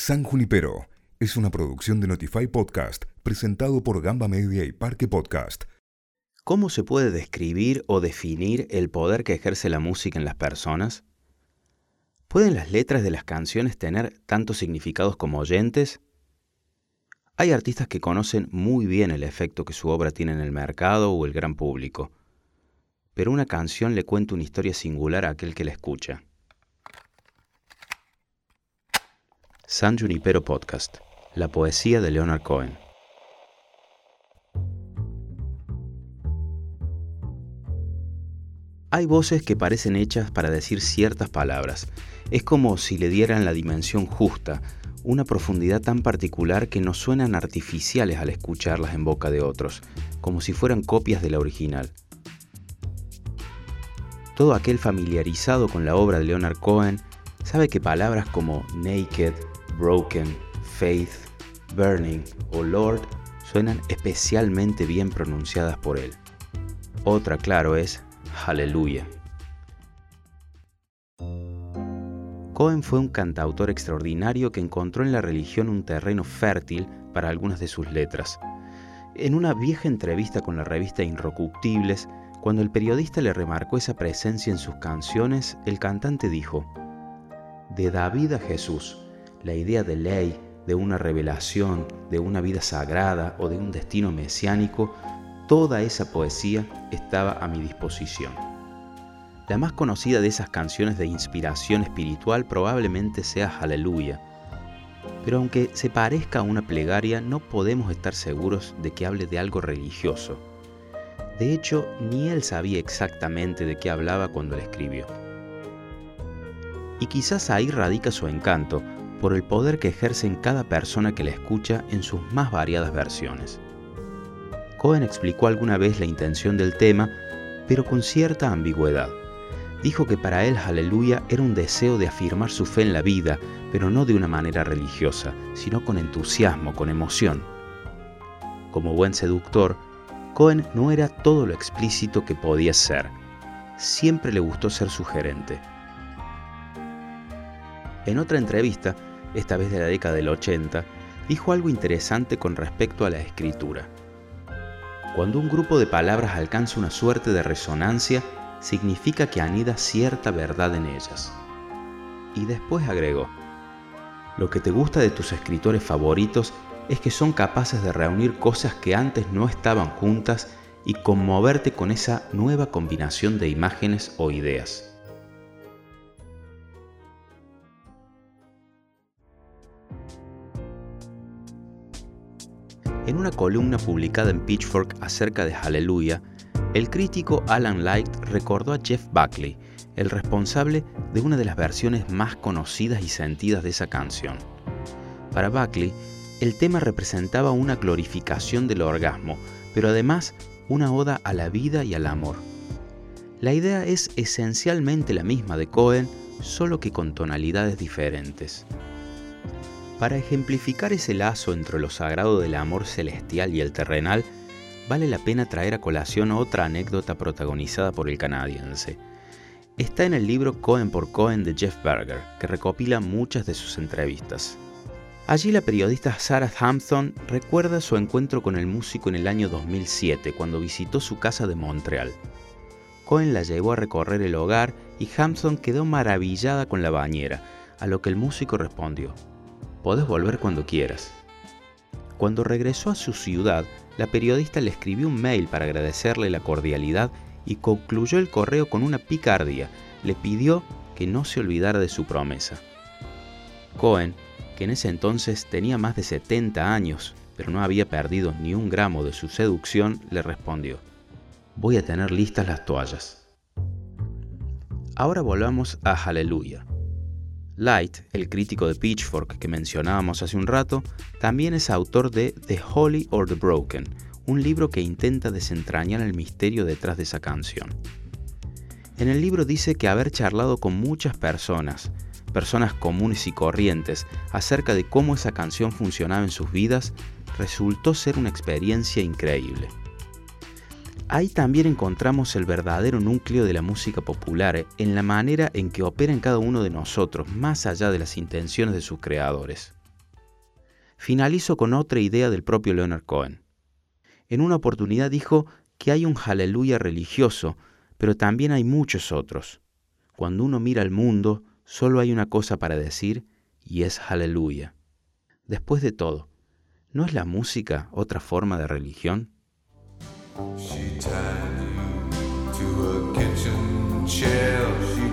San Junipero es una producción de Notify Podcast presentado por Gamba Media y Parque Podcast. ¿Cómo se puede describir o definir el poder que ejerce la música en las personas? ¿Pueden las letras de las canciones tener tantos significados como oyentes? Hay artistas que conocen muy bien el efecto que su obra tiene en el mercado o el gran público, pero una canción le cuenta una historia singular a aquel que la escucha. San Junipero Podcast, la poesía de Leonard Cohen. Hay voces que parecen hechas para decir ciertas palabras. Es como si le dieran la dimensión justa, una profundidad tan particular que no suenan artificiales al escucharlas en boca de otros, como si fueran copias de la original. Todo aquel familiarizado con la obra de Leonard Cohen sabe que palabras como naked, broken, faith, burning o Lord suenan especialmente bien pronunciadas por él. Otra, claro, es Aleluya. Cohen fue un cantautor extraordinario que encontró en la religión un terreno fértil para algunas de sus letras. En una vieja entrevista con la revista Inrocuctibles, cuando el periodista le remarcó esa presencia en sus canciones, el cantante dijo, De David a Jesús, la idea de ley, de una revelación, de una vida sagrada o de un destino mesiánico, toda esa poesía estaba a mi disposición. La más conocida de esas canciones de inspiración espiritual probablemente sea Aleluya. Pero aunque se parezca a una plegaria, no podemos estar seguros de que hable de algo religioso. De hecho, ni él sabía exactamente de qué hablaba cuando la escribió. Y quizás ahí radica su encanto, por el poder que ejerce en cada persona que la escucha en sus más variadas versiones. Cohen explicó alguna vez la intención del tema, pero con cierta ambigüedad dijo que para él Aleluya era un deseo de afirmar su fe en la vida, pero no de una manera religiosa, sino con entusiasmo, con emoción. Como buen seductor, Cohen no era todo lo explícito que podía ser. Siempre le gustó ser sugerente. En otra entrevista, esta vez de la década del 80, dijo algo interesante con respecto a la escritura. Cuando un grupo de palabras alcanza una suerte de resonancia, significa que anida cierta verdad en ellas. Y después agregó, lo que te gusta de tus escritores favoritos es que son capaces de reunir cosas que antes no estaban juntas y conmoverte con esa nueva combinación de imágenes o ideas. En una columna publicada en Pitchfork acerca de Hallelujah, el crítico Alan Light recordó a Jeff Buckley, el responsable de una de las versiones más conocidas y sentidas de esa canción. Para Buckley, el tema representaba una glorificación del orgasmo, pero además una oda a la vida y al amor. La idea es esencialmente la misma de Cohen, solo que con tonalidades diferentes. Para ejemplificar ese lazo entre lo sagrado del amor celestial y el terrenal, vale la pena traer a colación otra anécdota protagonizada por el canadiense. Está en el libro Cohen por Cohen de Jeff Berger, que recopila muchas de sus entrevistas. Allí la periodista Sarah Hampton recuerda su encuentro con el músico en el año 2007, cuando visitó su casa de Montreal. Cohen la llevó a recorrer el hogar y Hampton quedó maravillada con la bañera, a lo que el músico respondió, Podés volver cuando quieras. Cuando regresó a su ciudad, la periodista le escribió un mail para agradecerle la cordialidad y concluyó el correo con una picardía. Le pidió que no se olvidara de su promesa. Cohen, que en ese entonces tenía más de 70 años, pero no había perdido ni un gramo de su seducción, le respondió, voy a tener listas las toallas. Ahora volvamos a Hallelujah. Light, el crítico de Pitchfork que mencionábamos hace un rato, también es autor de The Holy or the Broken, un libro que intenta desentrañar el misterio detrás de esa canción. En el libro dice que haber charlado con muchas personas, personas comunes y corrientes, acerca de cómo esa canción funcionaba en sus vidas, resultó ser una experiencia increíble. Ahí también encontramos el verdadero núcleo de la música popular en la manera en que opera en cada uno de nosotros, más allá de las intenciones de sus creadores. finalizo con otra idea del propio Leonard Cohen. En una oportunidad dijo que hay un aleluya religioso, pero también hay muchos otros. Cuando uno mira al mundo, solo hay una cosa para decir y es aleluya. Después de todo, ¿no es la música otra forma de religión? She tied you to a kitchen chair. She